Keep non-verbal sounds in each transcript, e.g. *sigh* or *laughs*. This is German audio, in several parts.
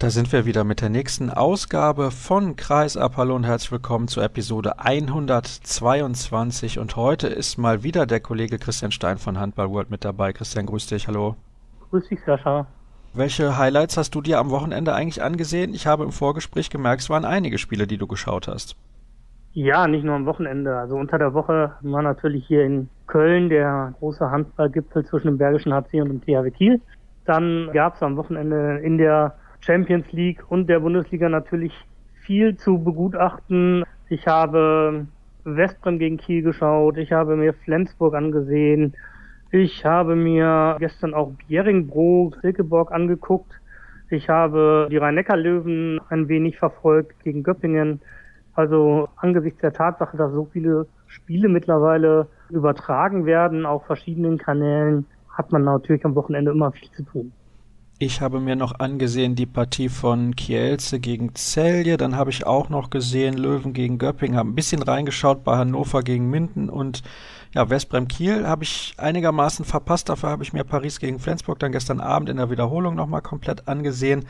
Da sind wir wieder mit der nächsten Ausgabe von Kreisab. Hallo und herzlich willkommen zur Episode 122. Und heute ist mal wieder der Kollege Christian Stein von Handball World mit dabei. Christian, grüß dich, hallo. Grüß dich, Sascha. Welche Highlights hast du dir am Wochenende eigentlich angesehen? Ich habe im Vorgespräch gemerkt, es waren einige Spiele, die du geschaut hast. Ja, nicht nur am Wochenende. Also unter der Woche war natürlich hier in Köln der große Handballgipfel zwischen dem Bergischen HC und dem THW Kiel. Dann gab es am Wochenende in der Champions League und der Bundesliga natürlich viel zu begutachten. Ich habe Westbrem gegen Kiel geschaut, ich habe mir Flensburg angesehen, ich habe mir gestern auch Bjerringbro, Silkeborg angeguckt. Ich habe die Rhein-Neckar-Löwen ein wenig verfolgt gegen Göppingen. Also angesichts der Tatsache, dass so viele Spiele mittlerweile übertragen werden auf verschiedenen Kanälen, hat man natürlich am Wochenende immer viel zu tun. Ich habe mir noch angesehen die Partie von Kielce gegen Celje. Dann habe ich auch noch gesehen Löwen gegen Göppingen. Habe ein bisschen reingeschaut bei Hannover gegen Minden und ja, Westbrem Kiel habe ich einigermaßen verpasst. Dafür habe ich mir Paris gegen Flensburg dann gestern Abend in der Wiederholung nochmal komplett angesehen.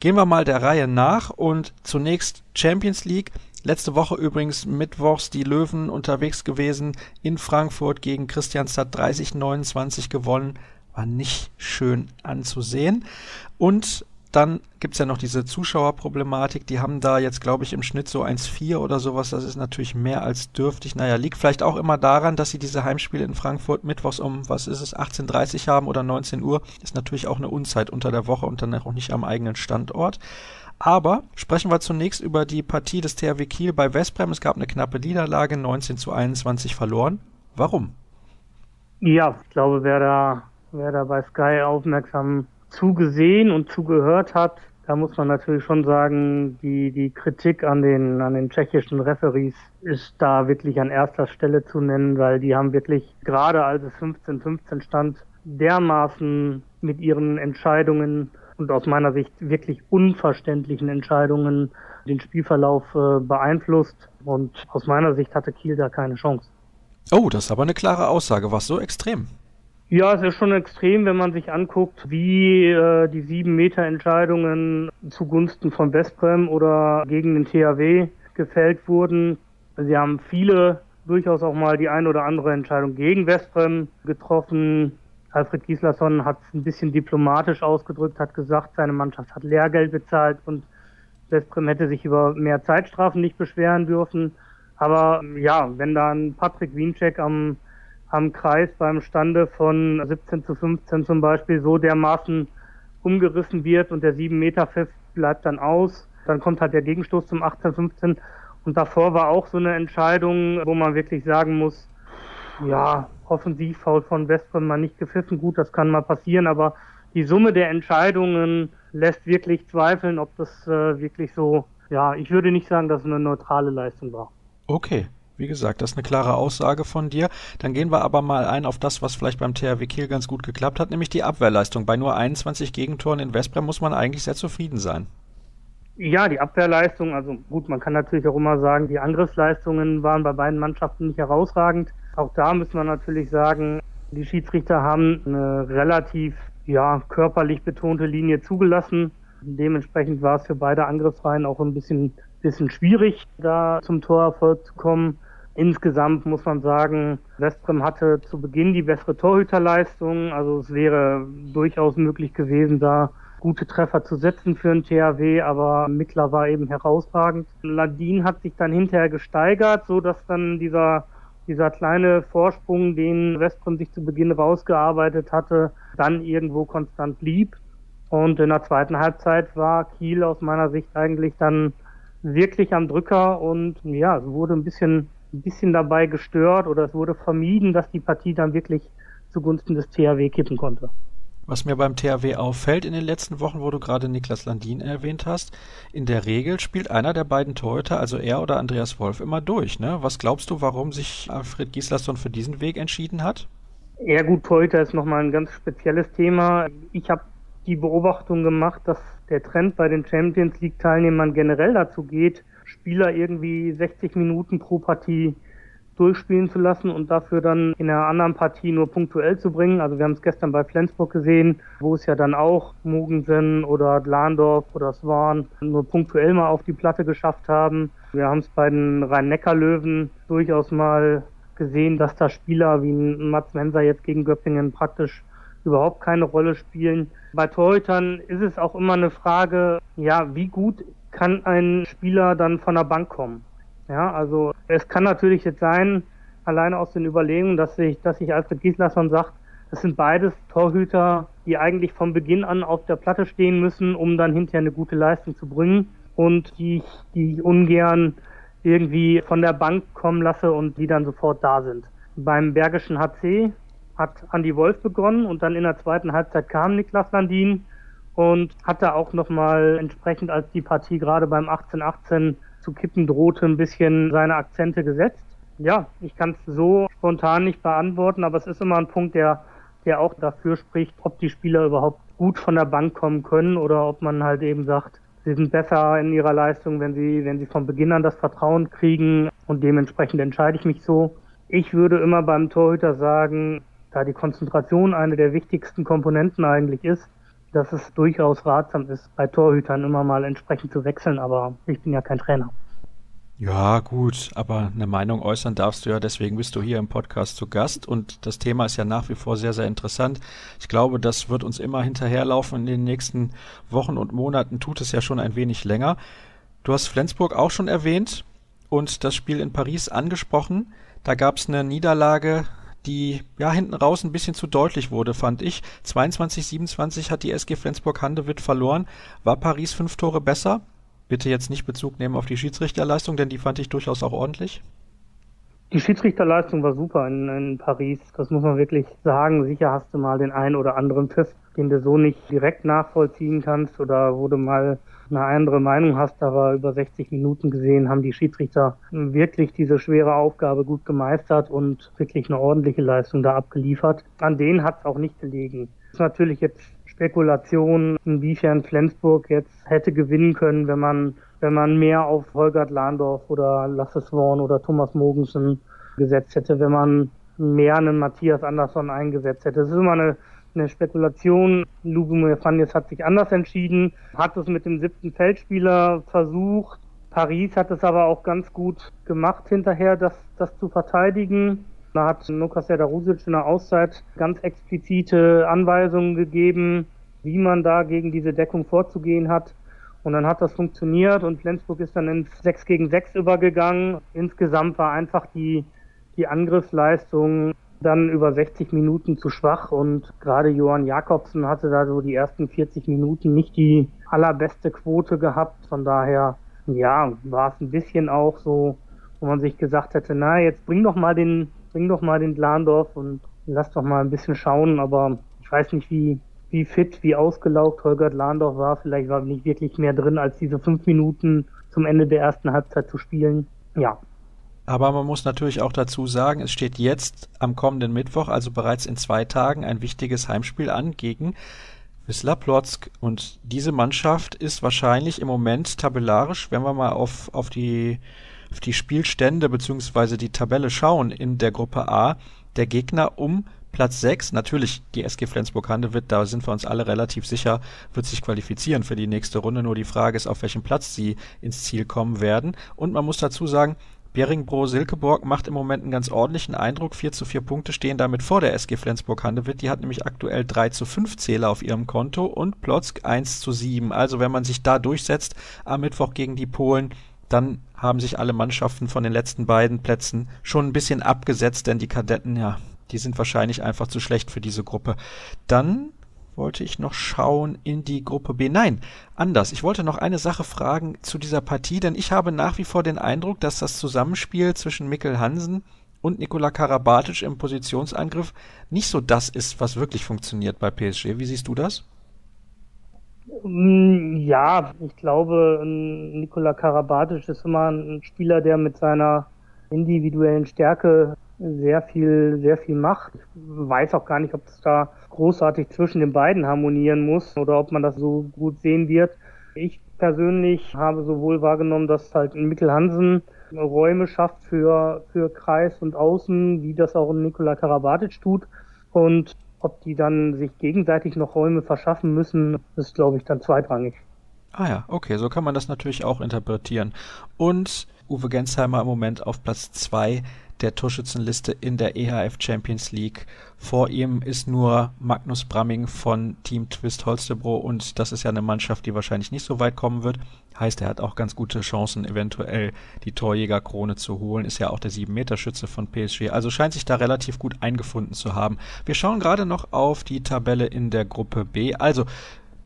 Gehen wir mal der Reihe nach und zunächst Champions League. Letzte Woche übrigens mittwochs die Löwen unterwegs gewesen in Frankfurt gegen Christianstadt 30-29 gewonnen war nicht schön anzusehen. Und dann gibt's ja noch diese Zuschauerproblematik. Die haben da jetzt, glaube ich, im Schnitt so 1,4 oder sowas. Das ist natürlich mehr als dürftig. Naja, liegt vielleicht auch immer daran, dass sie diese Heimspiele in Frankfurt mittwochs um, was ist es, 18.30 haben oder 19 Uhr. Ist natürlich auch eine Unzeit unter der Woche und dann auch nicht am eigenen Standort. Aber sprechen wir zunächst über die Partie des THW Kiel bei Westbrem. Es gab eine knappe Niederlage, 19 zu 21 verloren. Warum? Ja, ich glaube, wer da wer da bei Sky aufmerksam zugesehen und zugehört hat, da muss man natürlich schon sagen, die, die Kritik an den, an den tschechischen Referees ist da wirklich an erster Stelle zu nennen, weil die haben wirklich, gerade als es 15-15 stand, dermaßen mit ihren Entscheidungen und aus meiner Sicht wirklich unverständlichen Entscheidungen den Spielverlauf äh, beeinflusst. Und aus meiner Sicht hatte Kiel da keine Chance. Oh, das ist aber eine klare Aussage. War so extrem? Ja, es ist schon extrem, wenn man sich anguckt, wie äh, die sieben Meter Entscheidungen zugunsten von Westbrem oder gegen den THW gefällt wurden. Sie haben viele durchaus auch mal die ein oder andere Entscheidung gegen Westbrem getroffen. Alfred Gislason hat es ein bisschen diplomatisch ausgedrückt, hat gesagt, seine Mannschaft hat Lehrgeld bezahlt und Westbrem hätte sich über mehr Zeitstrafen nicht beschweren dürfen. Aber ja, wenn dann Patrick Wiencheck am am Kreis beim Stande von 17 zu 15 zum Beispiel so dermaßen umgerissen wird und der 7 Meter fest bleibt dann aus. Dann kommt halt der Gegenstoß zum 18, 15 und davor war auch so eine Entscheidung, wo man wirklich sagen muss, ja, Offensivfoul von Westbrem mal nicht gepfiffen. Gut, das kann mal passieren, aber die Summe der Entscheidungen lässt wirklich zweifeln, ob das äh, wirklich so, ja, ich würde nicht sagen, dass es eine neutrale Leistung war. Okay. Wie gesagt, das ist eine klare Aussage von dir. Dann gehen wir aber mal ein auf das, was vielleicht beim THW Kiel ganz gut geklappt hat, nämlich die Abwehrleistung. Bei nur 21 Gegentoren in Westbrem muss man eigentlich sehr zufrieden sein. Ja, die Abwehrleistung, also gut, man kann natürlich auch immer sagen, die Angriffsleistungen waren bei beiden Mannschaften nicht herausragend. Auch da müssen wir natürlich sagen, die Schiedsrichter haben eine relativ ja, körperlich betonte Linie zugelassen. Dementsprechend war es für beide Angriffsreihen auch ein bisschen, bisschen schwierig, da zum Torerfolg zu kommen. Insgesamt muss man sagen, Westbrem hatte zu Beginn die bessere Torhüterleistung. Also es wäre durchaus möglich gewesen, da gute Treffer zu setzen für ein THW, aber Mittler war eben herausragend. Ladin hat sich dann hinterher gesteigert, so dass dann dieser dieser kleine Vorsprung, den Westbrem sich zu Beginn rausgearbeitet hatte, dann irgendwo konstant blieb. Und in der zweiten Halbzeit war Kiel aus meiner Sicht eigentlich dann wirklich am Drücker und ja, es wurde ein bisschen ein bisschen dabei gestört oder es wurde vermieden, dass die Partie dann wirklich zugunsten des THW kippen konnte. Was mir beim THW auffällt in den letzten Wochen, wo du gerade Niklas Landin erwähnt hast, in der Regel spielt einer der beiden Torhüter, also er oder Andreas Wolf, immer durch. Ne? Was glaubst du, warum sich Alfred Gislason für diesen Weg entschieden hat? Ja gut, Torhüter ist nochmal ein ganz spezielles Thema. Ich habe die Beobachtung gemacht, dass der Trend bei den Champions League-Teilnehmern generell dazu geht, Spieler irgendwie 60 Minuten pro Partie durchspielen zu lassen und dafür dann in einer anderen Partie nur punktuell zu bringen. Also wir haben es gestern bei Flensburg gesehen, wo es ja dann auch Mugensen oder Dlandorf oder Swan nur punktuell mal auf die Platte geschafft haben. Wir haben es bei den Rhein-Neckar-Löwen durchaus mal gesehen, dass da Spieler wie Mats Menser jetzt gegen Göppingen praktisch überhaupt keine Rolle spielen. Bei Torhütern ist es auch immer eine Frage, ja, wie gut kann ein Spieler dann von der Bank kommen? Ja, also es kann natürlich jetzt sein, alleine aus den Überlegungen, dass sich, dass sich Alfred Gislason sagt, das sind beides Torhüter, die eigentlich von Beginn an auf der Platte stehen müssen, um dann hinterher eine gute Leistung zu bringen und die, die ich ungern irgendwie von der Bank kommen lasse und die dann sofort da sind. Beim Bergischen HC hat Andy Wolf begonnen und dann in der zweiten Halbzeit kam Niklas Landin und hat da auch nochmal entsprechend, als die Partie gerade beim 18-18 zu kippen drohte, ein bisschen seine Akzente gesetzt. Ja, ich kann es so spontan nicht beantworten, aber es ist immer ein Punkt, der, der auch dafür spricht, ob die Spieler überhaupt gut von der Bank kommen können oder ob man halt eben sagt, sie sind besser in ihrer Leistung, wenn sie, wenn sie von Beginn an das Vertrauen kriegen und dementsprechend entscheide ich mich so. Ich würde immer beim Torhüter sagen, da die Konzentration eine der wichtigsten Komponenten eigentlich ist, dass es durchaus ratsam ist, bei Torhütern immer mal entsprechend zu wechseln, aber ich bin ja kein Trainer. Ja, gut, aber eine Meinung äußern darfst du ja, deswegen bist du hier im Podcast zu Gast und das Thema ist ja nach wie vor sehr, sehr interessant. Ich glaube, das wird uns immer hinterherlaufen in den nächsten Wochen und Monaten, tut es ja schon ein wenig länger. Du hast Flensburg auch schon erwähnt und das Spiel in Paris angesprochen. Da gab es eine Niederlage die ja hinten raus ein bisschen zu deutlich wurde, fand ich. 22-27 hat die SG Flensburg-Handewitt verloren. War Paris fünf Tore besser? Bitte jetzt nicht Bezug nehmen auf die Schiedsrichterleistung, denn die fand ich durchaus auch ordentlich. Die Schiedsrichterleistung war super in, in, Paris. Das muss man wirklich sagen. Sicher hast du mal den einen oder anderen Pfiff, den du so nicht direkt nachvollziehen kannst oder wo du mal eine andere Meinung hast, aber über 60 Minuten gesehen haben die Schiedsrichter wirklich diese schwere Aufgabe gut gemeistert und wirklich eine ordentliche Leistung da abgeliefert. An denen hat es auch nicht gelegen. Das ist natürlich jetzt Spekulation, inwiefern Flensburg jetzt hätte gewinnen können, wenn man wenn man mehr auf Holgert Lahndorf oder Lasse Swan oder Thomas Mogensen gesetzt hätte, wenn man mehr einen Matthias Andersson eingesetzt hätte. Das ist immer eine, eine Spekulation. Lubomir Fanjes hat sich anders entschieden, hat es mit dem siebten Feldspieler versucht. Paris hat es aber auch ganz gut gemacht hinterher, das, das zu verteidigen. Da hat Lukas Sedarusic in der Auszeit ganz explizite Anweisungen gegeben, wie man da gegen diese Deckung vorzugehen hat. Und dann hat das funktioniert und Flensburg ist dann ins 6 gegen 6 übergegangen. Insgesamt war einfach die, die Angriffsleistung dann über 60 Minuten zu schwach und gerade Johann Jakobsen hatte da so die ersten 40 Minuten nicht die allerbeste Quote gehabt. Von daher, ja, war es ein bisschen auch so, wo man sich gesagt hätte, na, jetzt bring doch mal den, bring doch mal den Glandorf und lass doch mal ein bisschen schauen, aber ich weiß nicht, wie, wie fit, wie ausgelaugt Holger Landorf war. Vielleicht war nicht wirklich mehr drin, als diese fünf Minuten zum Ende der ersten Halbzeit zu spielen. Ja. Aber man muss natürlich auch dazu sagen, es steht jetzt am kommenden Mittwoch, also bereits in zwei Tagen, ein wichtiges Heimspiel an gegen Wisla Plotzk. Und diese Mannschaft ist wahrscheinlich im Moment tabellarisch, wenn wir mal auf, auf die auf die Spielstände beziehungsweise die Tabelle schauen in der Gruppe A, der Gegner um Platz 6, natürlich die SG Flensburg-Handewitt, da sind wir uns alle relativ sicher, wird sich qualifizieren für die nächste Runde. Nur die Frage ist, auf welchem Platz sie ins Ziel kommen werden. Und man muss dazu sagen, Beringbro-Silkeborg macht im Moment einen ganz ordentlichen Eindruck. 4 zu 4 Punkte stehen damit vor der SG Flensburg-Handewitt. Die hat nämlich aktuell 3 zu 5 Zähler auf ihrem Konto und Plotzk 1 zu 7. Also wenn man sich da durchsetzt am Mittwoch gegen die Polen, dann haben sich alle Mannschaften von den letzten beiden Plätzen schon ein bisschen abgesetzt, denn die Kadetten, ja, die sind wahrscheinlich einfach zu schlecht für diese Gruppe. Dann wollte ich noch schauen in die Gruppe B. Nein, anders. Ich wollte noch eine Sache fragen zu dieser Partie, denn ich habe nach wie vor den Eindruck, dass das Zusammenspiel zwischen Mikkel Hansen und Nikola Karabatic im Positionsangriff nicht so das ist, was wirklich funktioniert bei PSG. Wie siehst du das? Mm, ja, ich glaube, Nikola Karabatic ist immer ein Spieler, der mit seiner individuellen Stärke sehr viel, sehr viel macht. Ich weiß auch gar nicht, ob es da großartig zwischen den beiden harmonieren muss oder ob man das so gut sehen wird. Ich persönlich habe sowohl wahrgenommen, dass halt Mikkel Hansen Räume schafft für, für Kreis und Außen, wie das auch Nikola Karabatic tut. Und ob die dann sich gegenseitig noch Räume verschaffen müssen, ist, glaube ich, dann zweitrangig. Ah ja, okay, so kann man das natürlich auch interpretieren. Und Uwe Gensheimer im Moment auf Platz 2 der Torschützenliste in der EHF Champions League. Vor ihm ist nur Magnus Bramming von Team Twist Holstebro und das ist ja eine Mannschaft, die wahrscheinlich nicht so weit kommen wird. Heißt, er hat auch ganz gute Chancen, eventuell die Torjägerkrone zu holen. Ist ja auch der 7-Meter-Schütze von PSG. Also scheint sich da relativ gut eingefunden zu haben. Wir schauen gerade noch auf die Tabelle in der Gruppe B. Also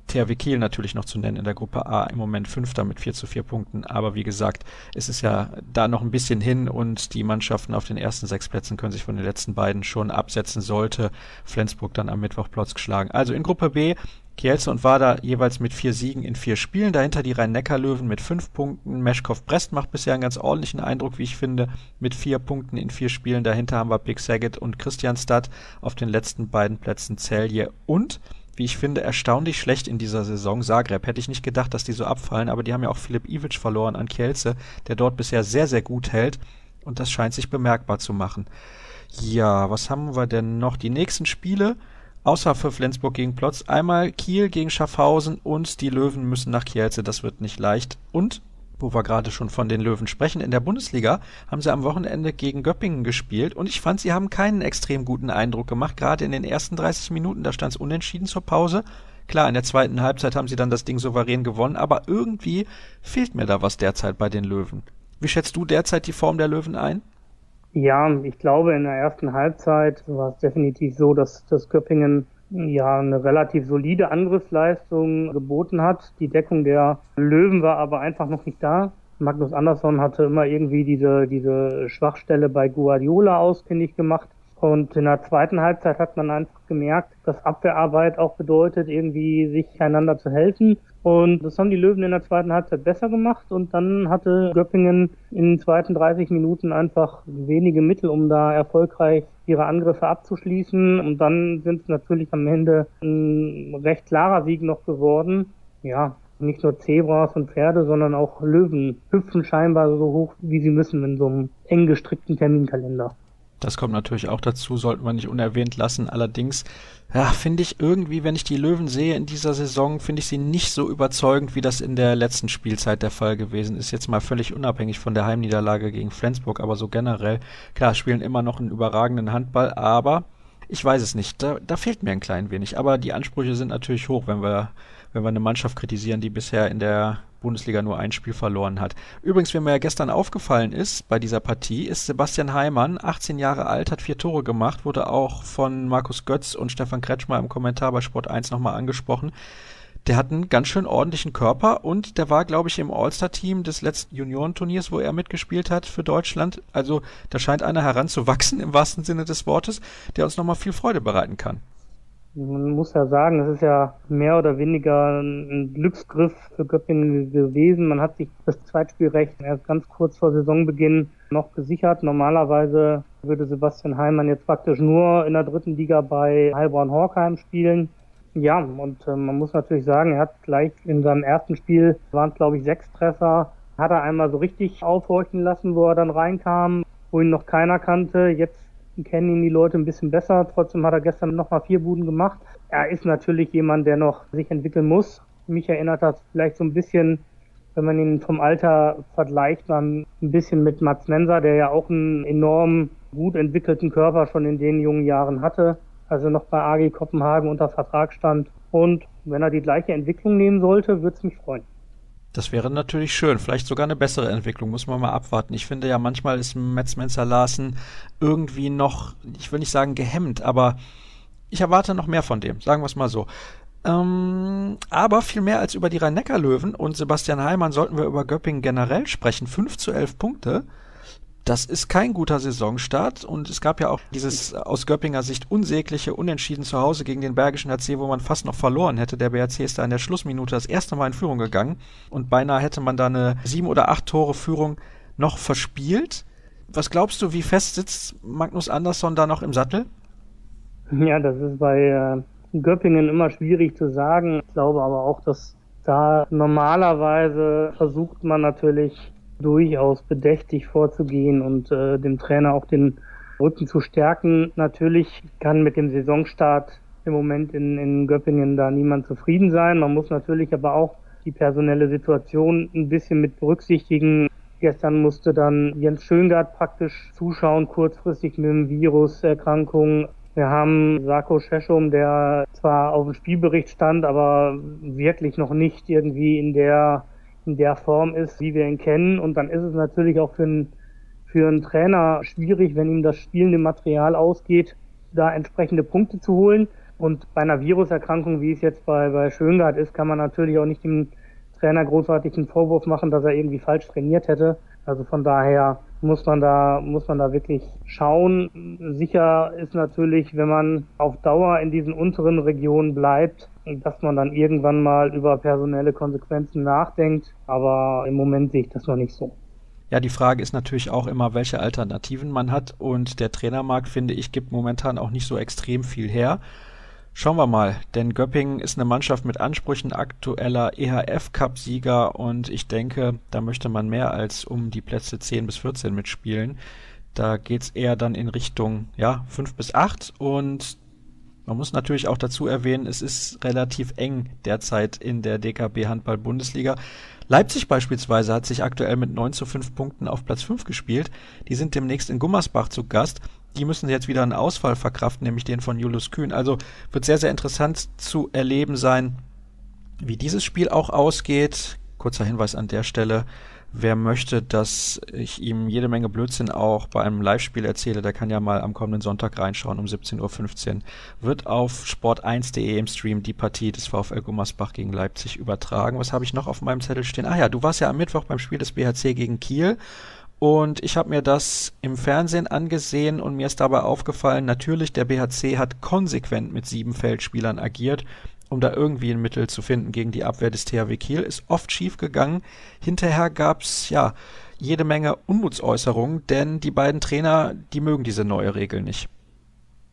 THW Kiel natürlich noch zu nennen in der Gruppe A im Moment Fünfter mit 4 zu 4 Punkten. Aber wie gesagt, es ist ja da noch ein bisschen hin und die Mannschaften auf den ersten sechs Plätzen können sich von den letzten beiden schon absetzen, sollte Flensburg dann am Mittwoch Platz geschlagen. Also in Gruppe B Kielce und Wada jeweils mit vier Siegen in vier Spielen. Dahinter die Rhein-Neckar-Löwen mit fünf Punkten. Meschkow-Brest macht bisher einen ganz ordentlichen Eindruck, wie ich finde, mit vier Punkten in vier Spielen. Dahinter haben wir Big Saget und Christianstadt auf den letzten beiden Plätzen Celje und wie ich finde, erstaunlich schlecht in dieser Saison. Zagreb hätte ich nicht gedacht, dass die so abfallen, aber die haben ja auch Filip Ivic verloren an Kielce, der dort bisher sehr, sehr gut hält und das scheint sich bemerkbar zu machen. Ja, was haben wir denn noch? Die nächsten Spiele, außer für Flensburg gegen Plotz, einmal Kiel gegen Schaffhausen und die Löwen müssen nach Kielce, das wird nicht leicht. Und wo wir gerade schon von den Löwen sprechen, in der Bundesliga haben sie am Wochenende gegen Göppingen gespielt und ich fand, sie haben keinen extrem guten Eindruck gemacht, gerade in den ersten 30 Minuten, da stand es unentschieden zur Pause. Klar, in der zweiten Halbzeit haben sie dann das Ding souverän gewonnen, aber irgendwie fehlt mir da was derzeit bei den Löwen. Wie schätzt du derzeit die Form der Löwen ein? Ja, ich glaube, in der ersten Halbzeit war es definitiv so, dass das Göppingen ja eine relativ solide Angriffsleistung geboten hat. Die Deckung der Löwen war aber einfach noch nicht da. Magnus Andersson hatte immer irgendwie diese, diese Schwachstelle bei Guardiola ausfindig gemacht. Und in der zweiten Halbzeit hat man einfach gemerkt, dass Abwehrarbeit auch bedeutet, irgendwie sich einander zu helfen. Und das haben die Löwen in der zweiten Halbzeit besser gemacht. Und dann hatte Göppingen in den zweiten 30 Minuten einfach wenige Mittel, um da erfolgreich ihre Angriffe abzuschließen. Und dann sind es natürlich am Ende ein recht klarer Sieg noch geworden. Ja, nicht nur Zebras und Pferde, sondern auch Löwen hüpfen scheinbar so hoch, wie sie müssen in so einem eng gestrickten Terminkalender. Das kommt natürlich auch dazu, sollten wir nicht unerwähnt lassen. Allerdings, ja, finde ich irgendwie, wenn ich die Löwen sehe in dieser Saison, finde ich sie nicht so überzeugend, wie das in der letzten Spielzeit der Fall gewesen ist. Jetzt mal völlig unabhängig von der Heimniederlage gegen Flensburg, aber so generell. Klar, spielen immer noch einen überragenden Handball, aber ich weiß es nicht. Da, da fehlt mir ein klein wenig. Aber die Ansprüche sind natürlich hoch, wenn wir, wenn wir eine Mannschaft kritisieren, die bisher in der Bundesliga nur ein Spiel verloren hat. Übrigens, wie mir ja gestern aufgefallen ist bei dieser Partie, ist Sebastian Heimann, 18 Jahre alt, hat vier Tore gemacht, wurde auch von Markus Götz und Stefan Kretschmer im Kommentar bei Sport 1 nochmal angesprochen. Der hat einen ganz schön ordentlichen Körper und der war, glaube ich, im All-Star-Team des letzten Juniorenturniers, wo er mitgespielt hat für Deutschland. Also da scheint einer heranzuwachsen im wahrsten Sinne des Wortes, der uns nochmal viel Freude bereiten kann. Man muss ja sagen, es ist ja mehr oder weniger ein Glücksgriff für Göppingen gewesen. Man hat sich das Zweitspielrecht erst ganz kurz vor Saisonbeginn noch gesichert. Normalerweise würde Sebastian Heimann jetzt praktisch nur in der dritten Liga bei Heilbronn Horkheim spielen. Ja, und äh, man muss natürlich sagen, er hat gleich in seinem ersten Spiel, waren es glaube ich sechs Treffer, hat er einmal so richtig aufhorchen lassen, wo er dann reinkam, wo ihn noch keiner kannte. Jetzt kennen ihn die Leute ein bisschen besser. Trotzdem hat er gestern nochmal vier Buden gemacht. Er ist natürlich jemand, der noch sich entwickeln muss. Mich erinnert das vielleicht so ein bisschen, wenn man ihn vom Alter vergleicht, ein bisschen mit Mats Menser, der ja auch einen enorm gut entwickelten Körper schon in den jungen Jahren hatte. Also noch bei AG Kopenhagen unter Vertrag stand. Und wenn er die gleiche Entwicklung nehmen sollte, würde es mich freuen. Das wäre natürlich schön. Vielleicht sogar eine bessere Entwicklung. Muss man mal abwarten. Ich finde ja, manchmal ist Metzmenzer Larsen irgendwie noch, ich will nicht sagen gehemmt, aber ich erwarte noch mehr von dem. Sagen wir es mal so. Ähm, aber viel mehr als über die Rhein-Neckar-Löwen und Sebastian Heimann sollten wir über Göppingen generell sprechen. 5 zu 11 Punkte. Das ist kein guter Saisonstart und es gab ja auch dieses aus Göppinger Sicht unsägliche Unentschieden zu Hause gegen den Bergischen HC, wo man fast noch verloren hätte. Der BRC ist da in der Schlussminute das erste Mal in Führung gegangen und beinahe hätte man da eine sieben oder acht Tore Führung noch verspielt. Was glaubst du, wie fest sitzt Magnus Andersson da noch im Sattel? Ja, das ist bei äh, Göppingen immer schwierig zu sagen. Ich glaube aber auch, dass da normalerweise versucht man natürlich durchaus bedächtig vorzugehen und äh, dem Trainer auch den Rücken zu stärken. Natürlich kann mit dem Saisonstart im Moment in, in Göppingen da niemand zufrieden sein. Man muss natürlich aber auch die personelle Situation ein bisschen mit berücksichtigen. Gestern musste dann Jens Schöngard praktisch zuschauen, kurzfristig mit dem Viruserkrankung. Wir haben Sarko Scheschum, der zwar auf dem Spielbericht stand, aber wirklich noch nicht irgendwie in der, in der Form ist, wie wir ihn kennen. Und dann ist es natürlich auch für einen, für einen Trainer schwierig, wenn ihm das spielende Material ausgeht, da entsprechende Punkte zu holen. Und bei einer Viruserkrankung, wie es jetzt bei, bei Schöngard ist, kann man natürlich auch nicht dem Trainer großartigen Vorwurf machen, dass er irgendwie falsch trainiert hätte. Also von daher muss man da, muss man da wirklich schauen. Sicher ist natürlich, wenn man auf Dauer in diesen unteren Regionen bleibt, dass man dann irgendwann mal über personelle Konsequenzen nachdenkt. Aber im Moment sehe ich das noch nicht so. Ja, die Frage ist natürlich auch immer, welche Alternativen man hat. Und der Trainermarkt, finde ich, gibt momentan auch nicht so extrem viel her. Schauen wir mal, denn Göppingen ist eine Mannschaft mit Ansprüchen, aktueller EHF-Cup-Sieger und ich denke, da möchte man mehr als um die Plätze 10 bis 14 mitspielen. Da geht's eher dann in Richtung ja, 5 bis 8 und man muss natürlich auch dazu erwähnen, es ist relativ eng derzeit in der DKB Handball Bundesliga. Leipzig beispielsweise hat sich aktuell mit 9 zu 5 Punkten auf Platz 5 gespielt. Die sind demnächst in Gummersbach zu Gast die müssen jetzt wieder einen Ausfall verkraften, nämlich den von Julius Kühn. Also wird sehr, sehr interessant zu erleben sein, wie dieses Spiel auch ausgeht. Kurzer Hinweis an der Stelle. Wer möchte, dass ich ihm jede Menge Blödsinn auch bei einem Live-Spiel erzähle, der kann ja mal am kommenden Sonntag reinschauen um 17.15 Uhr. Wird auf sport1.de im Stream die Partie des VfL Gummersbach gegen Leipzig übertragen. Was habe ich noch auf meinem Zettel stehen? Ah ja, du warst ja am Mittwoch beim Spiel des BHC gegen Kiel und ich habe mir das im Fernsehen angesehen und mir ist dabei aufgefallen, natürlich, der BHC hat konsequent mit sieben Feldspielern agiert, um da irgendwie ein Mittel zu finden gegen die Abwehr des THW Kiel. Ist oft schief gegangen. Hinterher gab's ja jede Menge Unmutsäußerungen, denn die beiden Trainer, die mögen diese neue Regel nicht.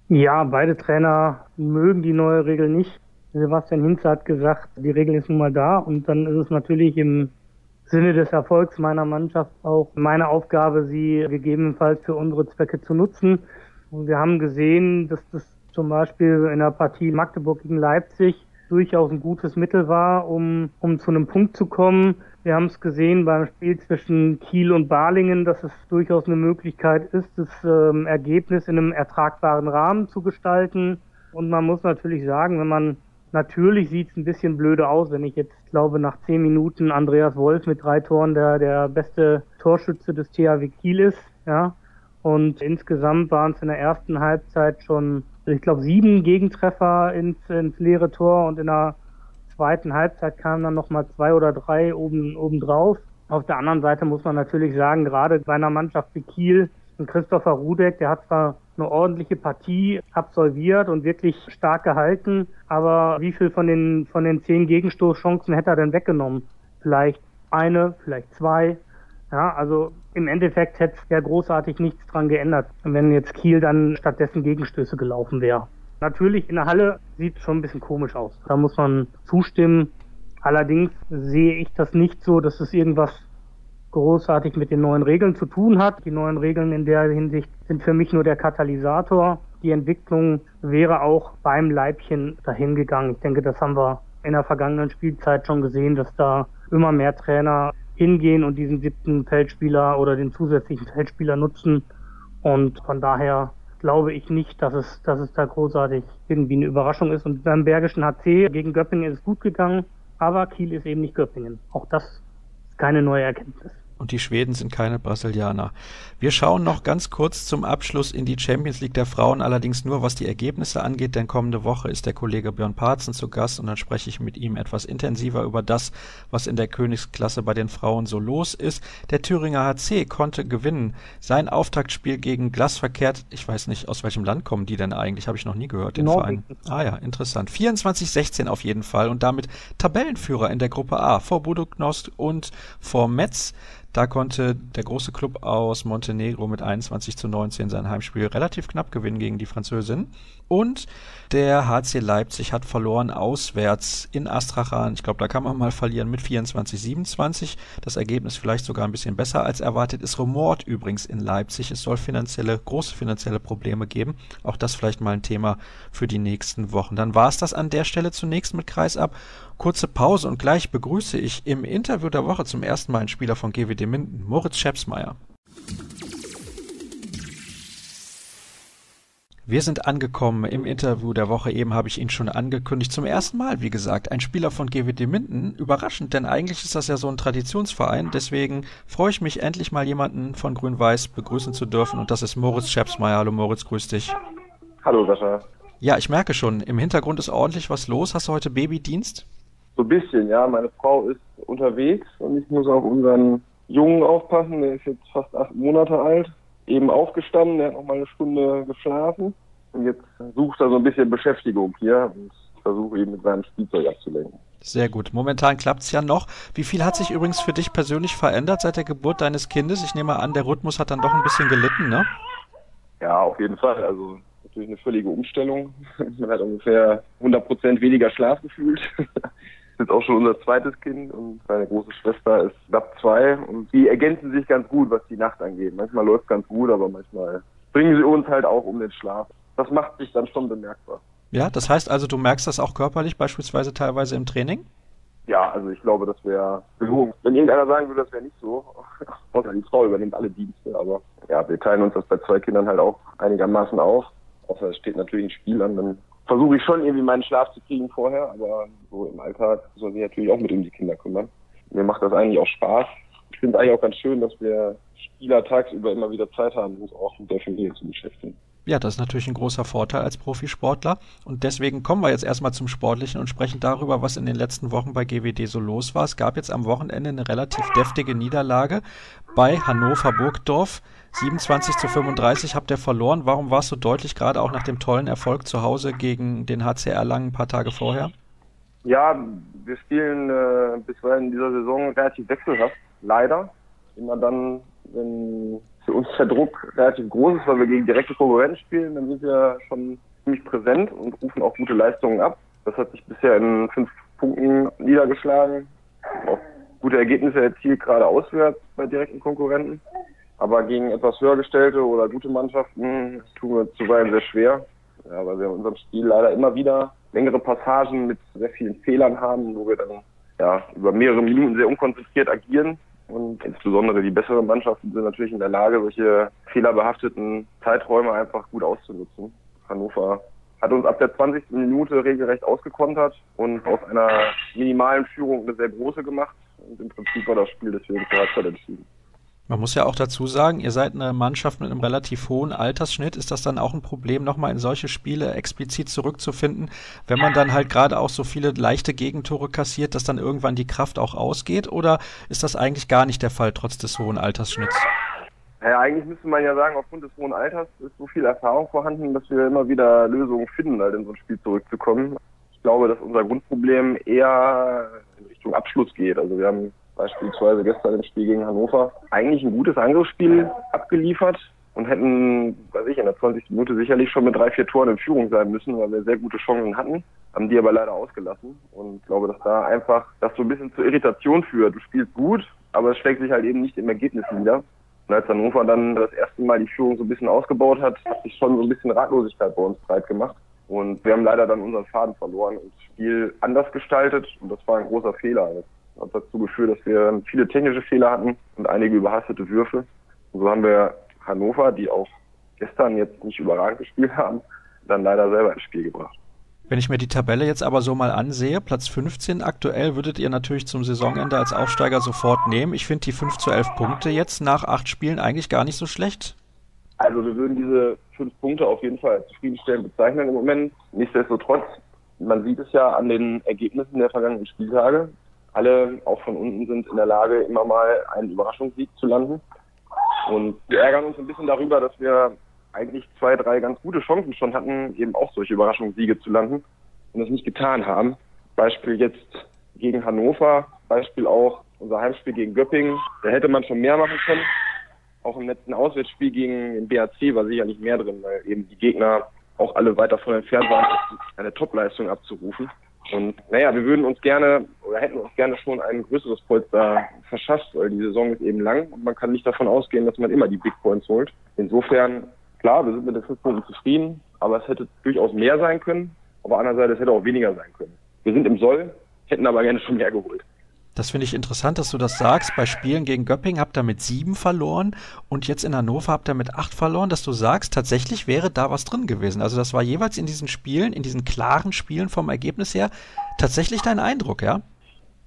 Ja, beide Trainer mögen die neue Regel nicht. Sebastian Hinze hat gesagt, die Regel ist nun mal da und dann ist es natürlich im Sinne des Erfolgs meiner Mannschaft auch meine Aufgabe, sie gegebenenfalls für unsere Zwecke zu nutzen. Und wir haben gesehen, dass das zum Beispiel in der Partie Magdeburg gegen Leipzig durchaus ein gutes Mittel war, um, um zu einem Punkt zu kommen. Wir haben es gesehen beim Spiel zwischen Kiel und Balingen, dass es durchaus eine Möglichkeit ist, das ähm, Ergebnis in einem ertragbaren Rahmen zu gestalten. Und man muss natürlich sagen, wenn man Natürlich sieht es ein bisschen blöde aus, wenn ich jetzt glaube, nach zehn Minuten Andreas Wolf mit drei Toren der, der beste Torschütze des THW Kiel ist, ja. Und insgesamt waren es in der ersten Halbzeit schon, ich glaube, sieben Gegentreffer ins, ins leere Tor und in der zweiten Halbzeit kamen dann nochmal zwei oder drei oben, oben drauf. Auf der anderen Seite muss man natürlich sagen, gerade bei einer Mannschaft wie Kiel, und Christopher Rudeck, der hat zwar eine ordentliche Partie absolviert und wirklich stark gehalten. Aber wie viel von den, von den zehn Gegenstoßchancen hätte er denn weggenommen? Vielleicht eine, vielleicht zwei. Ja, also im Endeffekt hätte ja großartig nichts dran geändert, wenn jetzt Kiel dann stattdessen Gegenstöße gelaufen wäre. Natürlich in der Halle sieht es schon ein bisschen komisch aus. Da muss man zustimmen. Allerdings sehe ich das nicht so, dass es irgendwas großartig mit den neuen Regeln zu tun hat. Die neuen Regeln in der Hinsicht sind für mich nur der Katalysator. Die Entwicklung wäre auch beim Leibchen dahin gegangen. Ich denke, das haben wir in der vergangenen Spielzeit schon gesehen, dass da immer mehr Trainer hingehen und diesen siebten Feldspieler oder den zusätzlichen Feldspieler nutzen. Und von daher glaube ich nicht, dass es, dass es da großartig irgendwie eine Überraschung ist. Und beim Bergischen HC gegen Göppingen ist es gut gegangen, aber Kiel ist eben nicht Göppingen. Auch das ist keine neue Erkenntnis und die Schweden sind keine Brasilianer. Wir schauen noch ganz kurz zum Abschluss in die Champions League der Frauen, allerdings nur was die Ergebnisse angeht, denn kommende Woche ist der Kollege Björn Parzen zu Gast und dann spreche ich mit ihm etwas intensiver über das, was in der Königsklasse bei den Frauen so los ist. Der Thüringer HC konnte gewinnen. Sein Auftaktspiel gegen Glasverkehrt, ich weiß nicht, aus welchem Land kommen die denn eigentlich, habe ich noch nie gehört, den Norwegen. Verein. Ah ja, interessant. 24-16 auf jeden Fall und damit Tabellenführer in der Gruppe A vor Buduknost und vor Metz. Da konnte der große Club aus Montenegro mit 21 zu 19 sein Heimspiel relativ knapp gewinnen gegen die Französin. Und der HC Leipzig hat verloren auswärts in Astrachan. Ich glaube, da kann man mal verlieren mit 24 27. Das Ergebnis vielleicht sogar ein bisschen besser als erwartet. Es rumort übrigens in Leipzig. Es soll finanzielle, große finanzielle Probleme geben. Auch das vielleicht mal ein Thema für die nächsten Wochen. Dann war es das an der Stelle zunächst mit Kreisab. Kurze Pause und gleich begrüße ich im Interview der Woche zum ersten Mal einen Spieler von GWD Minden, Moritz Schepsmeier. Wir sind angekommen im Interview der Woche. Eben habe ich ihn schon angekündigt. Zum ersten Mal, wie gesagt, ein Spieler von GWD Minden. Überraschend, denn eigentlich ist das ja so ein Traditionsverein. Deswegen freue ich mich, endlich mal jemanden von Grün-Weiß begrüßen zu dürfen. Und das ist Moritz Schepsmeier. Hallo Moritz, grüß dich. Hallo Sascha. Ja, ich merke schon, im Hintergrund ist ordentlich was los. Hast du heute Babydienst? So ein bisschen, ja. Meine Frau ist unterwegs und ich muss auf unseren Jungen aufpassen. Der ist jetzt fast acht Monate alt. Eben aufgestanden, der hat noch mal eine Stunde geschlafen. Und jetzt sucht er so ein bisschen Beschäftigung hier und versuche ihn mit seinem Spielzeug abzulenken. Sehr gut. Momentan klappt's ja noch. Wie viel hat sich übrigens für dich persönlich verändert seit der Geburt deines Kindes? Ich nehme an, der Rhythmus hat dann doch ein bisschen gelitten, ne? Ja, auf jeden Fall. Also natürlich eine völlige Umstellung. *laughs* Man hat ungefähr 100 Prozent weniger Schlaf gefühlt. *laughs* ist auch schon unser zweites Kind und seine große Schwester ist knapp zwei und die ergänzen sich ganz gut, was die Nacht angeht. Manchmal läuft ganz gut, aber manchmal bringen sie uns halt auch um den Schlaf. Das macht sich dann schon bemerkbar. Ja, das heißt also, du merkst das auch körperlich, beispielsweise teilweise im Training? Ja, also ich glaube, das wäre gelogen. Wenn irgendeiner sagen würde, das wäre nicht so, *laughs* außer die Frau übernimmt alle Dienste, aber ja, wir teilen uns das bei zwei Kindern halt auch einigermaßen auf. Außer es steht natürlich ein Spiel an, dann versuche ich schon irgendwie meinen Schlaf zu kriegen vorher, aber so im Alltag soll sich natürlich auch mit um die Kinder kümmern. Mir macht das eigentlich auch Spaß. Ich finde es eigentlich auch ganz schön, dass wir Spieler tagsüber immer wieder Zeit haben, uns auch mit der Familie zu beschäftigen. Ja, das ist natürlich ein großer Vorteil als Profisportler. Und deswegen kommen wir jetzt erstmal zum Sportlichen und sprechen darüber, was in den letzten Wochen bei GWD so los war. Es gab jetzt am Wochenende eine relativ deftige Niederlage bei Hannover Burgdorf. 27 zu 35 habt ihr verloren. Warum war es so deutlich, gerade auch nach dem tollen Erfolg zu Hause gegen den HCR Lang ein paar Tage vorher? Ja, wir spielen äh, bisweilen in dieser Saison relativ wechselhaft, leider. Immer dann, wenn für uns der Druck relativ groß ist, weil wir gegen direkte Konkurrenten spielen, dann sind wir schon ziemlich präsent und rufen auch gute Leistungen ab. Das hat sich bisher in fünf Punkten niedergeschlagen. Auch gute Ergebnisse erzielt, gerade auswärts bei direkten Konkurrenten. Aber gegen etwas höher gestellte oder gute Mannschaften tun wir zuweilen sehr schwer. Ja, weil wir in unserem Spiel leider immer wieder längere Passagen mit sehr vielen Fehlern haben, wo wir dann ja, über mehrere Minuten sehr unkonzentriert agieren. Und insbesondere die besseren Mannschaften sind natürlich in der Lage, solche fehlerbehafteten Zeiträume einfach gut auszunutzen. Hannover hat uns ab der 20. Minute regelrecht ausgekontert und aus einer minimalen Führung eine sehr große gemacht. Und im Prinzip war das Spiel deswegen zur Halbzeit entschieden. Man muss ja auch dazu sagen, ihr seid eine Mannschaft mit einem relativ hohen Altersschnitt. Ist das dann auch ein Problem, nochmal in solche Spiele explizit zurückzufinden, wenn man dann halt gerade auch so viele leichte Gegentore kassiert, dass dann irgendwann die Kraft auch ausgeht? Oder ist das eigentlich gar nicht der Fall, trotz des hohen Altersschnitts? Ja, eigentlich müsste man ja sagen, aufgrund des hohen Alters ist so viel Erfahrung vorhanden, dass wir immer wieder Lösungen finden, halt in so ein Spiel zurückzukommen. Ich glaube, dass unser Grundproblem eher in Richtung Abschluss geht. Also wir haben beispielsweise gestern im Spiel gegen Hannover, eigentlich ein gutes Angriffsspiel abgeliefert und hätten, weiß ich, in der 20. Minute sicherlich schon mit drei, vier Toren in Führung sein müssen, weil wir sehr gute Chancen hatten, haben die aber leider ausgelassen und glaube, dass da einfach das so ein bisschen zur Irritation führt. Du spielst gut, aber es schlägt sich halt eben nicht im Ergebnis nieder. Und als Hannover dann das erste Mal die Führung so ein bisschen ausgebaut hat, hat sich schon so ein bisschen Ratlosigkeit bei uns breit gemacht. Und wir haben leider dann unseren Faden verloren und das Spiel anders gestaltet und das war ein großer Fehler hat dazu geführt, dass wir viele technische Fehler hatten und einige überhastete Würfe. Und so haben wir Hannover, die auch gestern jetzt nicht überragend gespielt haben, dann leider selber ins Spiel gebracht. Wenn ich mir die Tabelle jetzt aber so mal ansehe, Platz 15 aktuell würdet ihr natürlich zum Saisonende als Aufsteiger sofort nehmen. Ich finde die 5 zu 11 Punkte jetzt nach acht Spielen eigentlich gar nicht so schlecht. Also wir würden diese fünf Punkte auf jeden Fall als zufriedenstellend bezeichnen im Moment. Nichtsdestotrotz, man sieht es ja an den Ergebnissen der vergangenen Spieltage alle, auch von unten, sind in der Lage, immer mal einen Überraschungssieg zu landen. Und wir ärgern uns ein bisschen darüber, dass wir eigentlich zwei, drei ganz gute Chancen schon hatten, eben auch solche Überraschungssiege zu landen und das nicht getan haben. Beispiel jetzt gegen Hannover Beispiel auch unser Heimspiel gegen Göppingen. Da hätte man schon mehr machen können. Auch im letzten Auswärtsspiel gegen den BAC war sicherlich mehr drin, weil eben die Gegner auch alle weit davon entfernt waren, eine Topleistung abzurufen. Und naja, wir würden uns gerne oder hätten uns gerne schon ein größeres Polster verschafft, weil die Saison ist eben lang und man kann nicht davon ausgehen, dass man immer die Big Points holt. Insofern, klar, wir sind mit den fünf Punkten zufrieden, aber es hätte durchaus mehr sein können. Anderen Seite, es hätte auch weniger sein können. Wir sind im Soll, hätten aber gerne schon mehr geholt. Das finde ich interessant, dass du das sagst. Bei Spielen gegen Göpping habt ihr mit sieben verloren und jetzt in Hannover habt ihr mit acht verloren, dass du sagst, tatsächlich wäre da was drin gewesen. Also das war jeweils in diesen Spielen, in diesen klaren Spielen vom Ergebnis her tatsächlich dein Eindruck, ja?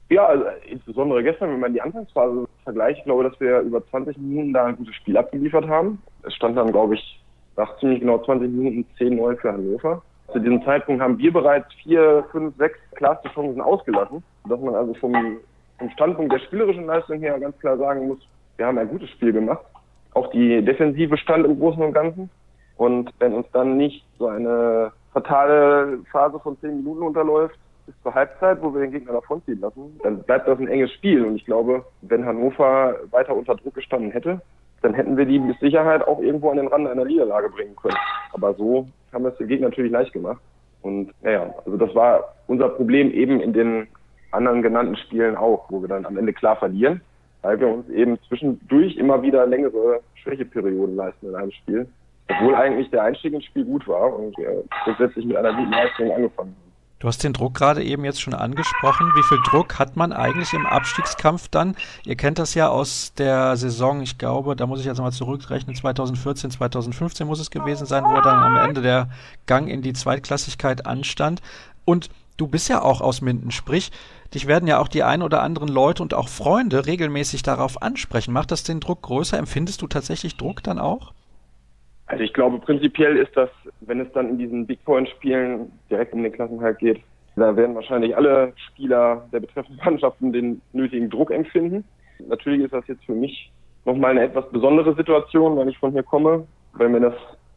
Ja, also insbesondere gestern, wenn man die Anfangsphase vergleicht, ich glaube, dass wir über 20 Minuten da ein gutes Spiel abgeliefert haben. Es stand dann, glaube ich, nach ziemlich genau 20 Minuten 10-9 für Hannover. Zu diesem Zeitpunkt haben wir bereits vier, fünf, sechs klarste Chancen ausgelassen, dass man also vom vom Standpunkt der spielerischen Leistung her ganz klar sagen muss, wir haben ein gutes Spiel gemacht. Auch die Defensive stand im Großen und Ganzen. Und wenn uns dann nicht so eine fatale Phase von zehn Minuten unterläuft, bis zur Halbzeit, wo wir den Gegner davonziehen lassen, dann bleibt das ein enges Spiel. Und ich glaube, wenn Hannover weiter unter Druck gestanden hätte, dann hätten wir die mit Sicherheit auch irgendwo an den Rand einer Niederlage bringen können. Aber so haben wir es dem Gegner natürlich leicht gemacht. Und naja, also das war unser Problem eben in den anderen genannten Spielen auch, wo wir dann am Ende klar verlieren, weil wir uns eben zwischendurch immer wieder längere Schwächeperioden leisten in einem Spiel. Obwohl eigentlich der Einstieg ins Spiel gut war und wir grundsätzlich mit einer guten Leistung angefangen haben. Du hast den Druck gerade eben jetzt schon angesprochen. Wie viel Druck hat man eigentlich im Abstiegskampf dann? Ihr kennt das ja aus der Saison, ich glaube, da muss ich jetzt mal zurückrechnen, 2014, 2015 muss es gewesen sein, wo dann am Ende der Gang in die Zweitklassigkeit anstand. Und du bist ja auch aus Minden, sprich, dich werden ja auch die ein oder anderen Leute und auch Freunde regelmäßig darauf ansprechen. Macht das den Druck größer? Empfindest du tatsächlich Druck dann auch? Also ich glaube, prinzipiell ist das, wenn es dann in diesen Big Point-Spielen direkt um den Klassenhalt geht, da werden wahrscheinlich alle Spieler der betreffenden Mannschaften den nötigen Druck empfinden. Natürlich ist das jetzt für mich nochmal eine etwas besondere Situation, weil ich von hier komme, weil mir das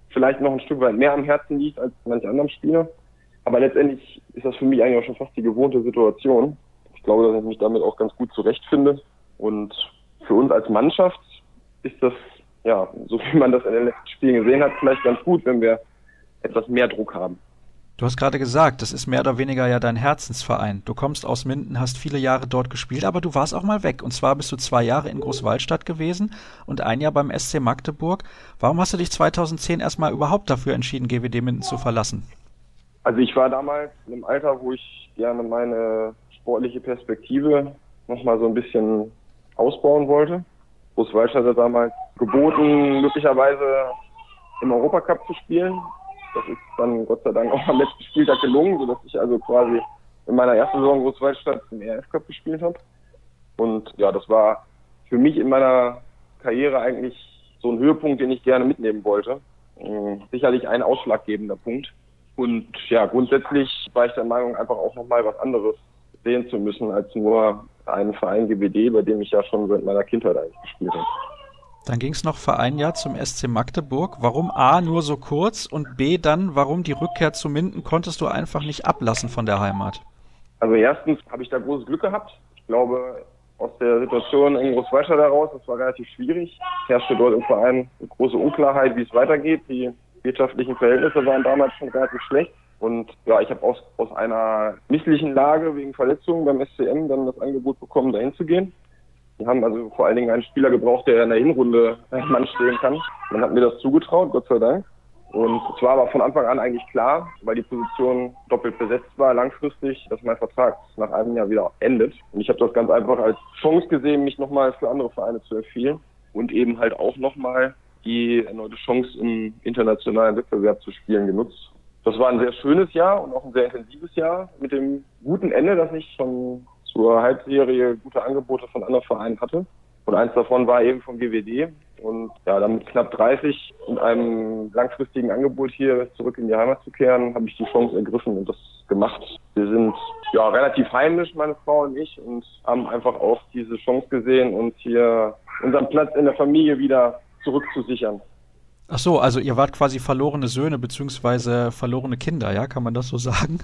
vielleicht noch ein Stück weit mehr am Herzen liegt als manche anderen Spieler. Aber letztendlich ist das für mich eigentlich auch schon fast die gewohnte Situation. Ich glaube, dass ich mich damit auch ganz gut zurechtfinde. Und für uns als Mannschaft ist das, ja, so wie man das in den letzten Spielen gesehen hat, vielleicht ganz gut, wenn wir etwas mehr Druck haben. Du hast gerade gesagt, das ist mehr oder weniger ja dein Herzensverein. Du kommst aus Minden, hast viele Jahre dort gespielt, aber du warst auch mal weg. Und zwar bist du zwei Jahre in Großwaldstadt gewesen und ein Jahr beim SC Magdeburg. Warum hast du dich 2010 erstmal überhaupt dafür entschieden, GWD Minden zu verlassen? Also ich war damals in einem Alter, wo ich gerne meine sportliche Perspektive nochmal so ein bisschen ausbauen wollte. Großwaldstadt hat damals geboten, möglicherweise im Europacup zu spielen. Das ist dann Gott sei Dank auch am letzten Spieltag gelungen, sodass ich also quasi in meiner ersten Saison Großwaldstadt im ERF Cup gespielt habe. Und ja, das war für mich in meiner Karriere eigentlich so ein Höhepunkt, den ich gerne mitnehmen wollte. Sicherlich ein ausschlaggebender Punkt. Und ja, grundsätzlich war ich der Meinung, einfach auch nochmal was anderes sehen zu müssen, als nur einen Verein GWD, bei dem ich ja schon seit meiner Kindheit eigentlich gespielt habe. Dann ging es noch für ein Jahr zum SC Magdeburg. Warum A nur so kurz und B dann, warum die Rückkehr zu Minden konntest du einfach nicht ablassen von der Heimat? Also erstens habe ich da großes Glück gehabt. Ich glaube, aus der Situation in Großwaldstadt heraus, das war relativ schwierig. Es herrschte dort im Verein eine große Unklarheit, wie es weitergeht. Die wirtschaftlichen Verhältnisse waren damals schon relativ schlecht. Und ja, ich habe aus, aus einer misslichen Lage wegen Verletzungen beim SCM dann das Angebot bekommen, dahin zu gehen. Die haben also vor allen Dingen einen Spieler gebraucht, der in der Hinrunde *laughs* ein Mann stehen kann. Man hat mir das zugetraut, Gott sei Dank. Und es war aber von Anfang an eigentlich klar, weil die Position doppelt besetzt war, langfristig, dass mein Vertrag nach einem Jahr wieder endet. Und ich habe das ganz einfach als Chance gesehen, mich nochmal für andere Vereine zu empfehlen und eben halt auch nochmal die erneute Chance im internationalen Wettbewerb zu spielen genutzt. Das war ein sehr schönes Jahr und auch ein sehr intensives Jahr mit dem guten Ende, dass ich schon zur Halbserie gute Angebote von anderen Vereinen hatte. Und eins davon war eben vom GWD. Und ja, dann mit knapp 30 und einem langfristigen Angebot hier zurück in die Heimat zu kehren, habe ich die Chance ergriffen und das gemacht. Wir sind ja relativ heimisch, meine Frau und ich, und haben einfach auch diese Chance gesehen und hier unseren Platz in der Familie wieder zurückzusichern. Ach so, also ihr wart quasi verlorene Söhne beziehungsweise verlorene Kinder, ja? Kann man das so sagen?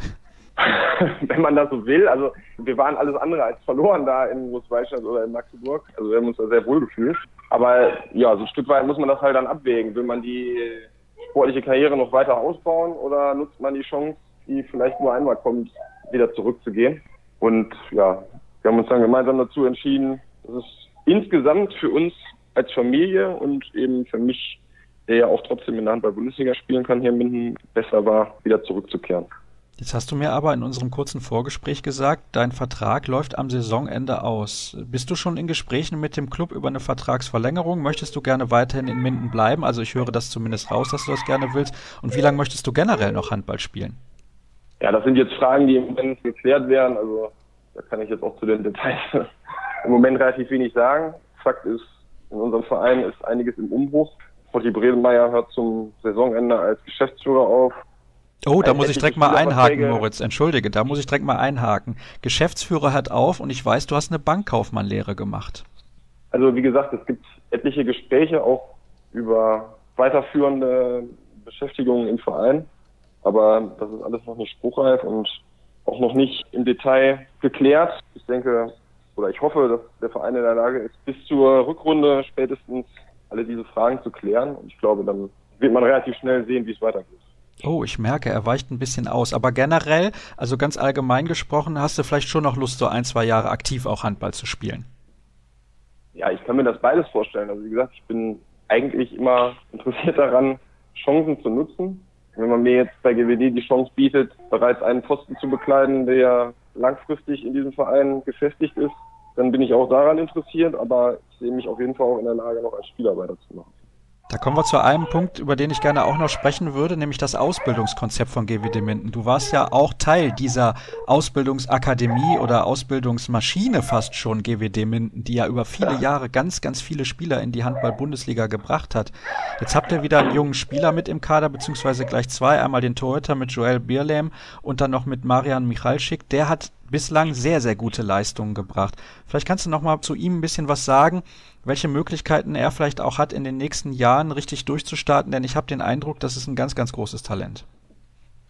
*laughs* wenn man das so will. Also wir waren alles andere als verloren da in Großwaldstadt oder in Magdeburg. Also wir haben uns da sehr wohl gefühlt. Aber ja, so ein Stück weit muss man das halt dann abwägen. Will man die sportliche Karriere noch weiter ausbauen oder nutzt man die Chance, die vielleicht nur einmal kommt, wieder zurückzugehen? Und ja, wir haben uns dann gemeinsam dazu entschieden, dass es insgesamt für uns als Familie und eben für mich, der ja auch trotzdem in der Handball-Bundesliga spielen kann, hier in Minden besser war, wieder zurückzukehren. Jetzt hast du mir aber in unserem kurzen Vorgespräch gesagt, dein Vertrag läuft am Saisonende aus. Bist du schon in Gesprächen mit dem Club über eine Vertragsverlängerung? Möchtest du gerne weiterhin in Minden bleiben? Also ich höre das zumindest raus, dass du das gerne willst. Und wie lange möchtest du generell noch Handball spielen? Ja, das sind jetzt Fragen, die im Moment geklärt werden. Also da kann ich jetzt auch zu den Details *laughs* im Moment relativ wenig sagen. Fakt ist, in unserem Verein ist einiges im Umbruch. Volki Bredelmeier hört zum Saisonende als Geschäftsführer auf. Oh, da muss ich direkt mal einhaken, Moritz. Entschuldige, da muss ich direkt mal einhaken. Geschäftsführer hört auf und ich weiß, du hast eine Bankkaufmannlehre gemacht. Also wie gesagt, es gibt etliche Gespräche auch über weiterführende Beschäftigungen im Verein, aber das ist alles noch nicht spruchreif und auch noch nicht im Detail geklärt. Ich denke oder ich hoffe, dass der Verein in der Lage ist, bis zur Rückrunde spätestens alle diese Fragen zu klären und ich glaube, dann wird man relativ schnell sehen, wie es weitergeht. Oh, ich merke, er weicht ein bisschen aus. Aber generell, also ganz allgemein gesprochen, hast du vielleicht schon noch Lust, so ein, zwei Jahre aktiv auch Handball zu spielen? Ja, ich kann mir das beides vorstellen. Also wie gesagt, ich bin eigentlich immer interessiert daran, Chancen zu nutzen. Wenn man mir jetzt bei GWD die Chance bietet, bereits einen Posten zu bekleiden, der langfristig in diesem Verein gefestigt ist, dann bin ich auch daran interessiert, aber ich sehe mich auf jeden Fall auch in der Lage, noch als Spieler weiterzumachen. Da kommen wir zu einem Punkt, über den ich gerne auch noch sprechen würde, nämlich das Ausbildungskonzept von GWD Minden. Du warst ja auch Teil dieser Ausbildungsakademie oder Ausbildungsmaschine fast schon GWD Minden, die ja über viele Jahre ganz, ganz viele Spieler in die Handball-Bundesliga gebracht hat. Jetzt habt ihr wieder einen jungen Spieler mit im Kader, beziehungsweise gleich zwei. Einmal den Torhüter mit Joel Bierlehm und dann noch mit Marian Michalschik. Der hat bislang sehr, sehr gute Leistungen gebracht. Vielleicht kannst du noch mal zu ihm ein bisschen was sagen, welche Möglichkeiten er vielleicht auch hat, in den nächsten Jahren richtig durchzustarten, denn ich habe den Eindruck, das ist ein ganz, ganz großes Talent.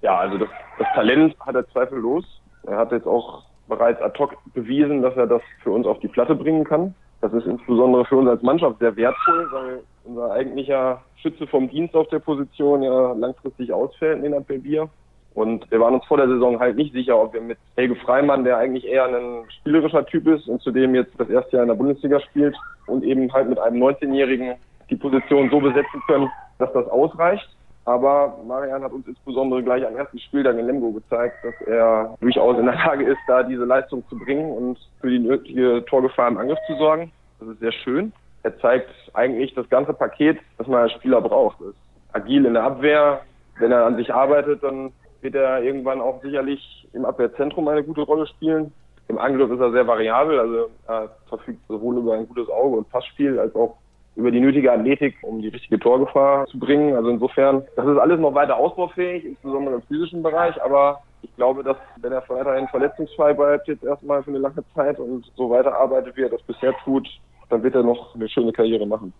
Ja, also das, das Talent hat er zweifellos. Er hat jetzt auch bereits ad hoc bewiesen, dass er das für uns auf die Platte bringen kann. Das ist insbesondere für uns als Mannschaft sehr wertvoll, weil unser eigentlicher Schütze vom Dienst auf der Position ja langfristig ausfällt, Nenad Belbier. Und wir waren uns vor der Saison halt nicht sicher, ob wir mit Helge Freimann, der eigentlich eher ein spielerischer Typ ist und zudem jetzt das erste Jahr in der Bundesliga spielt und eben halt mit einem 19-Jährigen die Position so besetzen können, dass das ausreicht. Aber Marian hat uns insbesondere gleich am ersten Spieltag in Lemgo gezeigt, dass er durchaus in der Lage ist, da diese Leistung zu bringen und für die nötige Torgefahr im Angriff zu sorgen. Das ist sehr schön. Er zeigt eigentlich das ganze Paket, das man als Spieler braucht. Er ist agil in der Abwehr. Wenn er an sich arbeitet, dann wird er irgendwann auch sicherlich im Abwehrzentrum eine gute Rolle spielen. Im Angriff ist er sehr variabel, also er verfügt sowohl über ein gutes Auge und Passspiel als auch über die nötige Athletik, um die richtige Torgefahr zu bringen. Also insofern, das ist alles noch weiter ausbaufähig, insbesondere im physischen Bereich, aber ich glaube, dass wenn er weiterhin verletzungsfrei bleibt, jetzt erstmal für eine lange Zeit und so weiterarbeitet, wie er das bisher tut, dann wird er noch eine schöne Karriere machen.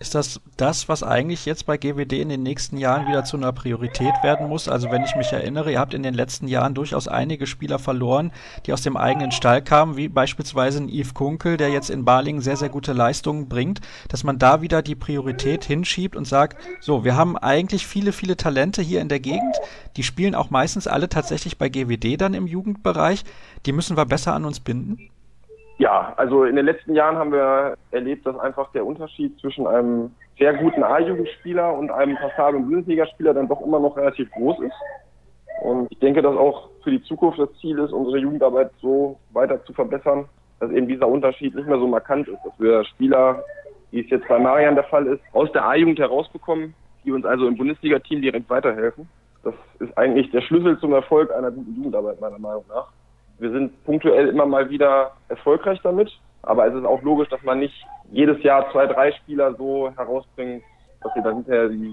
Ist das das, was eigentlich jetzt bei GWD in den nächsten Jahren wieder zu einer Priorität werden muss? Also wenn ich mich erinnere, ihr habt in den letzten Jahren durchaus einige Spieler verloren, die aus dem eigenen Stall kamen, wie beispielsweise ein Yves Kunkel, der jetzt in Balingen sehr, sehr gute Leistungen bringt, dass man da wieder die Priorität hinschiebt und sagt, so, wir haben eigentlich viele, viele Talente hier in der Gegend, die spielen auch meistens alle tatsächlich bei GWD dann im Jugendbereich, die müssen wir besser an uns binden? Ja, also in den letzten Jahren haben wir erlebt, dass einfach der Unterschied zwischen einem sehr guten A-Jugendspieler und einem passablen Bundesligaspieler dann doch immer noch relativ groß ist. Und ich denke, dass auch für die Zukunft das Ziel ist, unsere Jugendarbeit so weiter zu verbessern, dass eben dieser Unterschied nicht mehr so markant ist, dass wir Spieler, wie es jetzt bei Marian der Fall ist, aus der A-Jugend herausbekommen, die uns also im Bundesliga-Team direkt weiterhelfen. Das ist eigentlich der Schlüssel zum Erfolg einer guten Jugendarbeit, meiner Meinung nach. Wir sind punktuell immer mal wieder erfolgreich damit, aber es ist auch logisch, dass man nicht jedes Jahr zwei, drei Spieler so herausbringt, dass sie dann hinterher die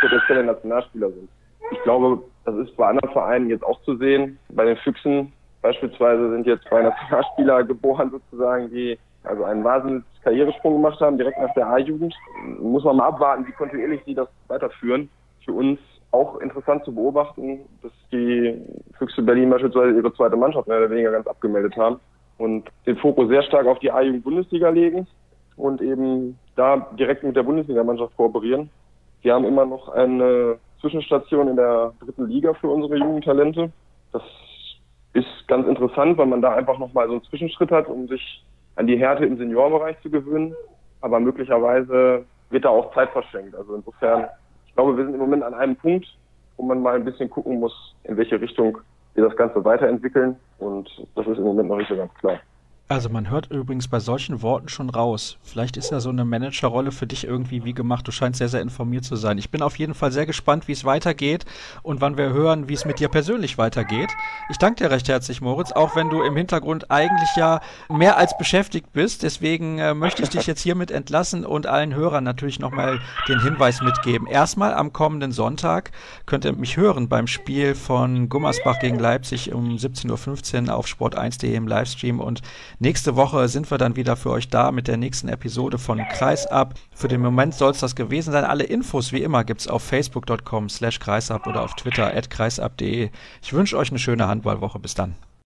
potenzielle Nationalspieler sind. Ich glaube, das ist bei anderen Vereinen jetzt auch zu sehen. Bei den Füchsen beispielsweise sind jetzt zwei Nationalspieler *laughs* geboren sozusagen, die also einen wahnsinnigen Karrieresprung gemacht haben, direkt nach der A-Jugend. Muss man mal abwarten, wie kontinuierlich sie das weiterführen. Für uns auch interessant zu beobachten, dass die Füchse Berlin beispielsweise ihre zweite Mannschaft mehr oder weniger ganz abgemeldet haben und den Fokus sehr stark auf die A-Jugend-Bundesliga legen und eben da direkt mit der Bundesligamannschaft kooperieren. Wir haben immer noch eine Zwischenstation in der dritten Liga für unsere jungen Talente. Das ist ganz interessant, weil man da einfach nochmal so einen Zwischenschritt hat, um sich an die Härte im Seniorenbereich zu gewöhnen. Aber möglicherweise wird da auch Zeit verschenkt. Also insofern, ich glaube, wir sind im Moment an einem Punkt, wo man mal ein bisschen gucken muss, in welche Richtung wir das Ganze weiterentwickeln. Und das ist im Moment noch nicht so ganz klar. Also man hört übrigens bei solchen Worten schon raus. Vielleicht ist ja so eine Managerrolle für dich irgendwie wie gemacht. Du scheinst sehr, sehr informiert zu sein. Ich bin auf jeden Fall sehr gespannt, wie es weitergeht und wann wir hören, wie es mit dir persönlich weitergeht. Ich danke dir recht herzlich, Moritz, auch wenn du im Hintergrund eigentlich ja mehr als beschäftigt bist. Deswegen äh, möchte ich dich jetzt hiermit entlassen und allen Hörern natürlich nochmal den Hinweis mitgeben. Erstmal am kommenden Sonntag könnt ihr mich hören beim Spiel von Gummersbach gegen Leipzig um 17.15 Uhr auf sport1.de im Livestream und Nächste Woche sind wir dann wieder für euch da mit der nächsten Episode von Kreisab. Für den Moment soll es das gewesen sein. Alle Infos wie immer gibt's auf facebook.com slash kreisab oder auf Twitter at kreisab.de. Ich wünsche euch eine schöne Handballwoche. Bis dann.